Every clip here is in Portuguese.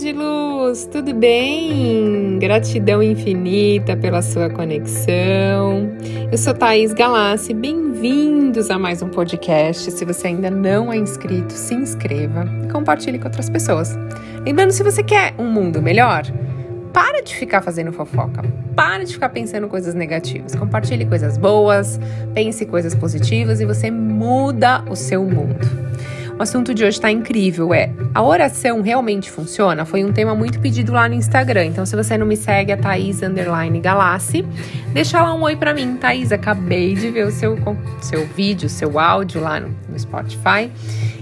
de luz, tudo bem? Gratidão infinita pela sua conexão. Eu sou Thaís Galassi, bem-vindos a mais um podcast. Se você ainda não é inscrito, se inscreva e compartilhe com outras pessoas. Lembrando, se você quer um mundo melhor, para de ficar fazendo fofoca, para de ficar pensando coisas negativas. Compartilhe coisas boas, pense coisas positivas e você muda o seu mundo. O assunto de hoje está incrível, é a oração realmente funciona? Foi um tema muito pedido lá no Instagram. Então, se você não me segue, é Thaís Underline Galassi. Deixa lá um oi para mim, Thaís. Acabei de ver o seu, seu vídeo, seu áudio lá no, no Spotify.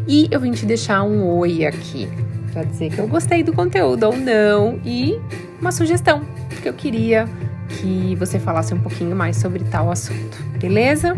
E eu vim te deixar um oi aqui para dizer que eu gostei do conteúdo ou não e uma sugestão que eu queria que você falasse um pouquinho mais sobre tal assunto, beleza?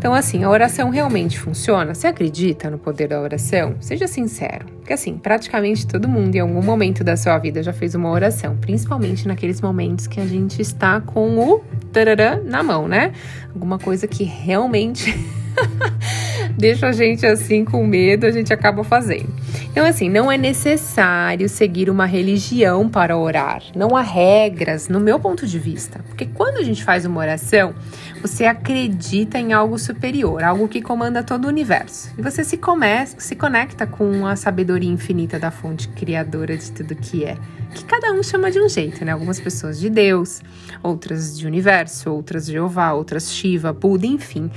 Então, assim, a oração realmente funciona? Você acredita no poder da oração? Seja sincero. Porque, assim, praticamente todo mundo em algum momento da sua vida já fez uma oração, principalmente naqueles momentos que a gente está com o tararã na mão, né? Alguma coisa que realmente deixa a gente assim com medo, a gente acaba fazendo. Então, assim, não é necessário seguir uma religião para orar. Não há regras, no meu ponto de vista. Porque quando a gente faz uma oração, você acredita em algo superior, algo que comanda todo o universo. E você se, começa, se conecta com a sabedoria infinita da fonte criadora de tudo que é. Que cada um chama de um jeito, né? Algumas pessoas de Deus, outras de universo, outras de Jeová, outras Shiva, Buda, enfim.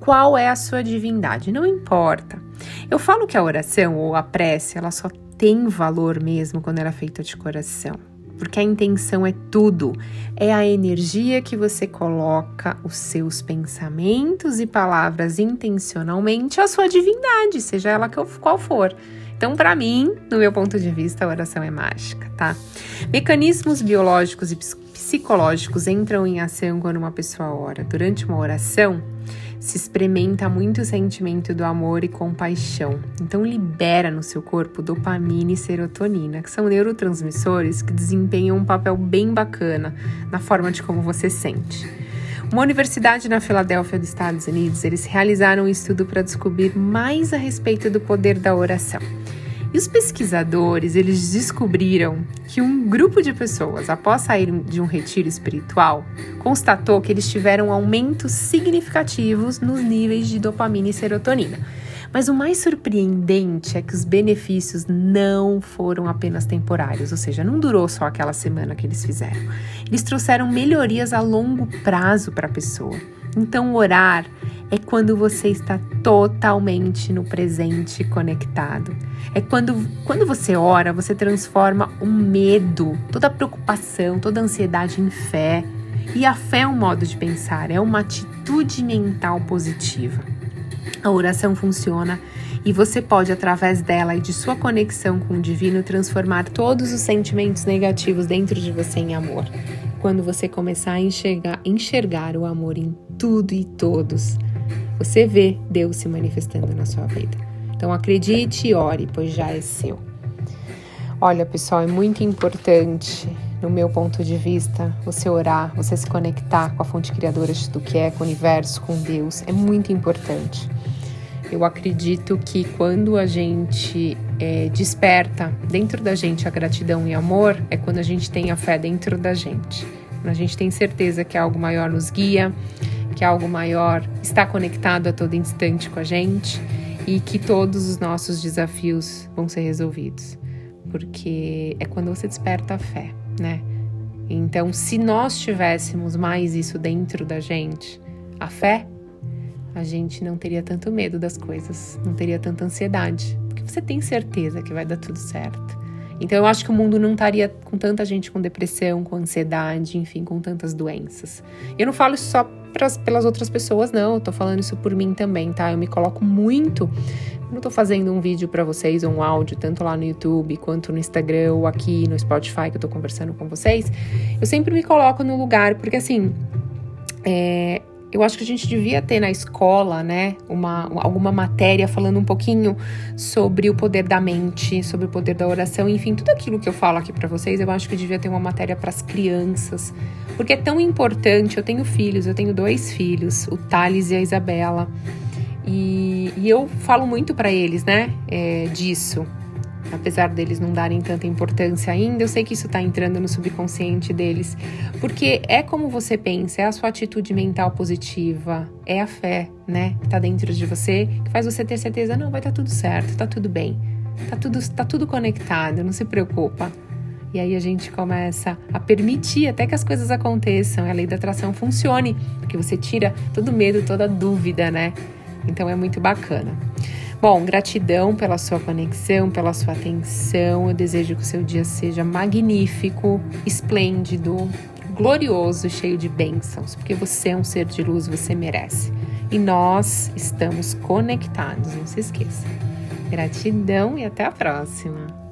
Qual é a sua divindade? Não importa. Eu falo que a oração ou a prece, ela só tem valor mesmo quando ela é feita de coração. Porque a intenção é tudo. É a energia que você coloca os seus pensamentos e palavras intencionalmente à sua divindade, seja ela qual for. Então, para mim, no meu ponto de vista, a oração é mágica, tá? Mecanismos biológicos e psicológicos entram em ação quando uma pessoa ora. Durante uma oração, se experimenta muito o sentimento do amor e compaixão. Então libera no seu corpo dopamina e serotonina, que são neurotransmissores que desempenham um papel bem bacana na forma de como você sente. Uma universidade na Filadélfia dos Estados Unidos, eles realizaram um estudo para descobrir mais a respeito do poder da oração. E os pesquisadores, eles descobriram que um grupo de pessoas, após sair de um retiro espiritual, constatou que eles tiveram aumentos significativos nos níveis de dopamina e serotonina. Mas o mais surpreendente é que os benefícios não foram apenas temporários, ou seja, não durou só aquela semana que eles fizeram. Eles trouxeram melhorias a longo prazo para a pessoa. Então, orar é quando você está totalmente no presente conectado. É quando, quando você ora, você transforma o medo, toda a preocupação, toda a ansiedade em fé. E a fé é um modo de pensar, é uma atitude mental positiva. A oração funciona e você pode, através dela e de sua conexão com o divino, transformar todos os sentimentos negativos dentro de você em amor. Quando você começar a enxergar, enxergar o amor em tudo e todos, você vê Deus se manifestando na sua vida. Então acredite e ore, pois já é seu. Olha, pessoal, é muito importante, no meu ponto de vista, você orar, você se conectar com a fonte criadora de tudo que é, com o universo, com Deus. É muito importante. Eu acredito que quando a gente é, desperta dentro da gente a gratidão e amor, é quando a gente tem a fé dentro da gente. Quando a gente tem certeza que algo maior nos guia, que algo maior está conectado a todo instante com a gente e que todos os nossos desafios vão ser resolvidos. Porque é quando você desperta a fé, né? Então, se nós tivéssemos mais isso dentro da gente, a fé, a gente não teria tanto medo das coisas, não teria tanta ansiedade, porque você tem certeza que vai dar tudo certo. Então eu acho que o mundo não estaria com tanta gente com depressão, com ansiedade, enfim, com tantas doenças. Eu não falo isso só pelas outras pessoas, não, eu tô falando isso por mim também, tá? Eu me coloco muito. Eu não tô fazendo um vídeo para vocês, um áudio, tanto lá no YouTube quanto no Instagram ou aqui no Spotify que eu tô conversando com vocês. Eu sempre me coloco no lugar, porque assim, é, eu acho que a gente devia ter na escola, né, uma, alguma matéria falando um pouquinho sobre o poder da mente, sobre o poder da oração, enfim, tudo aquilo que eu falo aqui para vocês, eu acho que devia ter uma matéria para as crianças, porque é tão importante. Eu tenho filhos, eu tenho dois filhos, o Thales e a Isabela, e, e eu falo muito para eles, né, é, disso, apesar deles não darem tanta importância ainda, eu sei que isso está entrando no subconsciente deles, porque é como você pensa, é a sua atitude mental positiva, é a fé, né, que tá dentro de você, que faz você ter certeza, não, vai estar tá tudo certo, tá tudo bem, tá tudo, tá tudo conectado, não se preocupa. E aí a gente começa a permitir até que as coisas aconteçam, a lei da atração funcione, porque você tira todo medo, toda dúvida, né? Então é muito bacana. Bom, gratidão pela sua conexão, pela sua atenção. Eu desejo que o seu dia seja magnífico, esplêndido, glorioso, cheio de bênçãos, porque você é um ser de luz, você merece. E nós estamos conectados, não se esqueça. Gratidão e até a próxima.